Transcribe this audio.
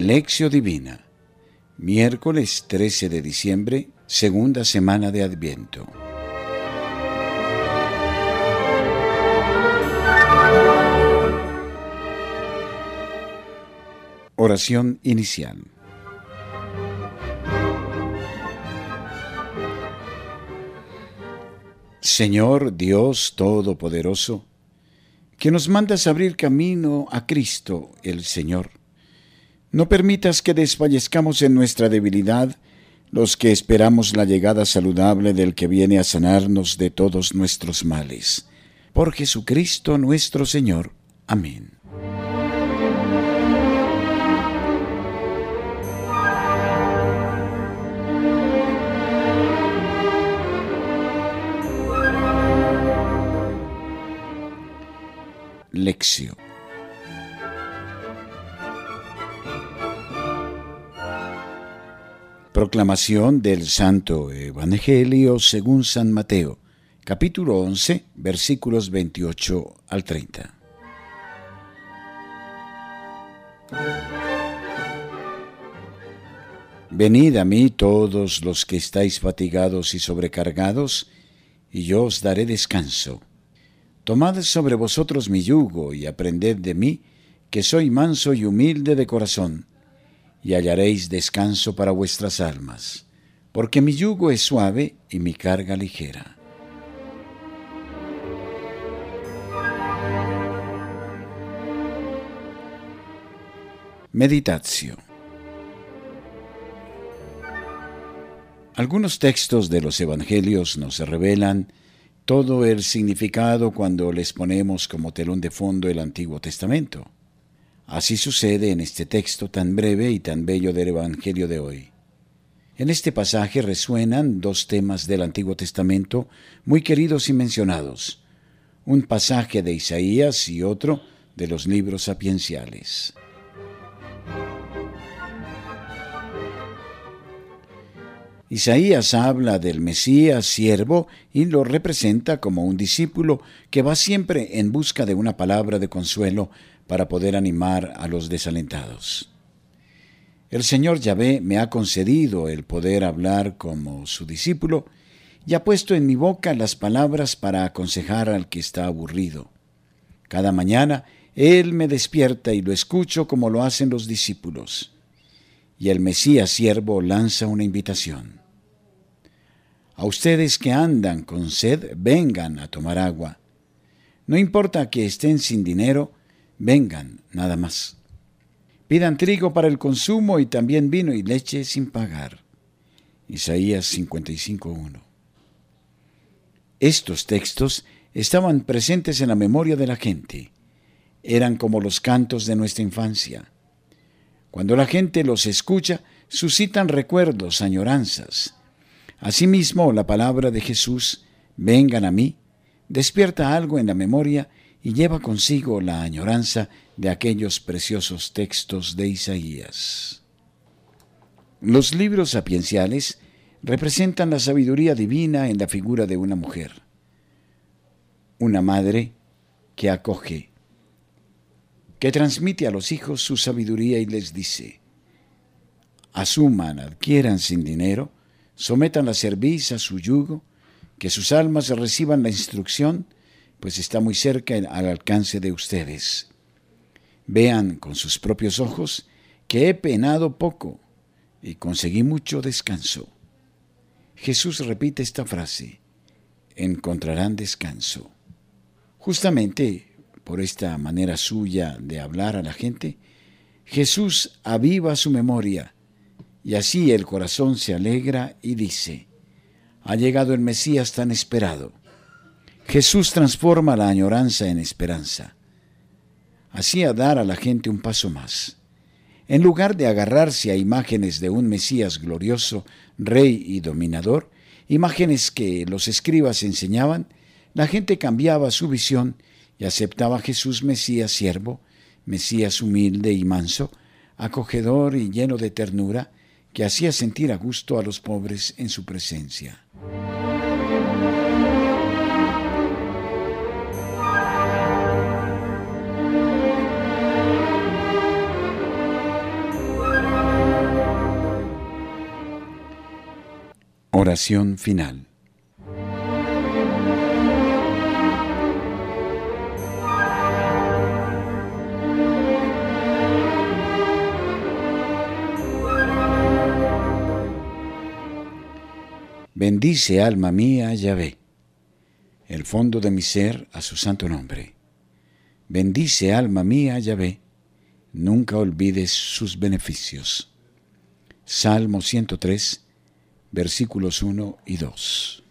Lección Divina, miércoles 13 de diciembre, segunda semana de Adviento. Oración inicial. Señor Dios Todopoderoso, que nos mandas abrir camino a Cristo el Señor. No permitas que desfallezcamos en nuestra debilidad los que esperamos la llegada saludable del que viene a sanarnos de todos nuestros males. Por Jesucristo nuestro Señor. Amén. Lección Proclamación del Santo Evangelio según San Mateo, capítulo 11, versículos 28 al 30. Venid a mí todos los que estáis fatigados y sobrecargados, y yo os daré descanso. Tomad sobre vosotros mi yugo y aprended de mí, que soy manso y humilde de corazón, y hallaréis descanso para vuestras almas, porque mi yugo es suave y mi carga ligera. Meditación Algunos textos de los Evangelios nos revelan todo el significado cuando les ponemos como telón de fondo el Antiguo Testamento. Así sucede en este texto tan breve y tan bello del Evangelio de hoy. En este pasaje resuenan dos temas del Antiguo Testamento muy queridos y mencionados, un pasaje de Isaías y otro de los libros sapienciales. Isaías habla del Mesías siervo y lo representa como un discípulo que va siempre en busca de una palabra de consuelo para poder animar a los desalentados. El Señor Yahvé me ha concedido el poder hablar como su discípulo y ha puesto en mi boca las palabras para aconsejar al que está aburrido. Cada mañana Él me despierta y lo escucho como lo hacen los discípulos. Y el Mesías siervo lanza una invitación. A ustedes que andan con sed, vengan a tomar agua. No importa que estén sin dinero, vengan nada más. Pidan trigo para el consumo y también vino y leche sin pagar. Isaías 55.1. Estos textos estaban presentes en la memoria de la gente. Eran como los cantos de nuestra infancia. Cuando la gente los escucha, suscitan recuerdos, añoranzas. Asimismo, la palabra de Jesús, vengan a mí, despierta algo en la memoria y lleva consigo la añoranza de aquellos preciosos textos de Isaías. Los libros sapienciales representan la sabiduría divina en la figura de una mujer, una madre que acoge, que transmite a los hijos su sabiduría y les dice, asuman, adquieran sin dinero, sometan la cerviz a su yugo, que sus almas reciban la instrucción, pues está muy cerca al alcance de ustedes. Vean con sus propios ojos que he penado poco y conseguí mucho descanso. Jesús repite esta frase, encontrarán descanso. Justamente por esta manera suya de hablar a la gente, Jesús aviva su memoria y así el corazón se alegra y dice, ha llegado el Mesías tan esperado. Jesús transforma la añoranza en esperanza. Hacía dar a la gente un paso más. En lugar de agarrarse a imágenes de un Mesías glorioso, rey y dominador, imágenes que los escribas enseñaban, la gente cambiaba su visión y aceptaba a Jesús Mesías siervo, Mesías humilde y manso, acogedor y lleno de ternura, que hacía sentir a gusto a los pobres en su presencia. Oración final. Bendice alma mía Yahvé, el fondo de mi ser a su santo nombre. Bendice alma mía Yahvé, nunca olvides sus beneficios. Salmo 103, versículos 1 y 2.